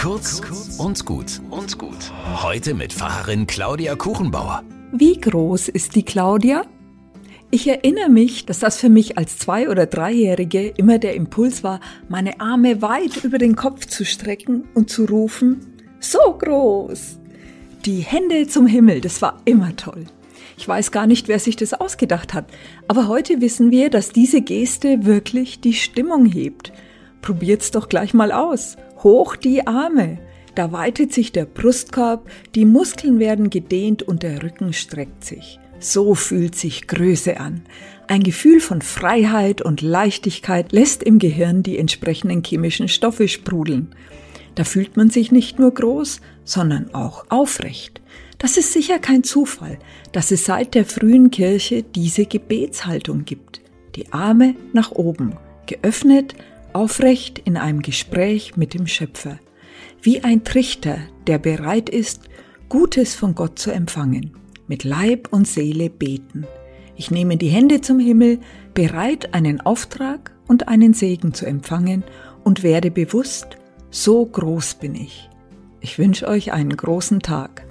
Kurz und gut und gut. Heute mit Pfarrerin Claudia Kuchenbauer. Wie groß ist die Claudia? Ich erinnere mich, dass das für mich als Zwei- oder Dreijährige immer der Impuls war, meine Arme weit über den Kopf zu strecken und zu rufen, so groß. Die Hände zum Himmel, das war immer toll. Ich weiß gar nicht, wer sich das ausgedacht hat, aber heute wissen wir, dass diese Geste wirklich die Stimmung hebt. Probiert's doch gleich mal aus. Hoch die Arme. Da weitet sich der Brustkorb, die Muskeln werden gedehnt und der Rücken streckt sich. So fühlt sich Größe an. Ein Gefühl von Freiheit und Leichtigkeit lässt im Gehirn die entsprechenden chemischen Stoffe sprudeln. Da fühlt man sich nicht nur groß, sondern auch aufrecht. Das ist sicher kein Zufall, dass es seit der frühen Kirche diese Gebetshaltung gibt. Die Arme nach oben, geöffnet, aufrecht in einem Gespräch mit dem Schöpfer. Wie ein Trichter, der bereit ist, Gutes von Gott zu empfangen. Mit Leib und Seele beten. Ich nehme die Hände zum Himmel, bereit, einen Auftrag und einen Segen zu empfangen und werde bewusst, so groß bin ich. Ich wünsche euch einen großen Tag.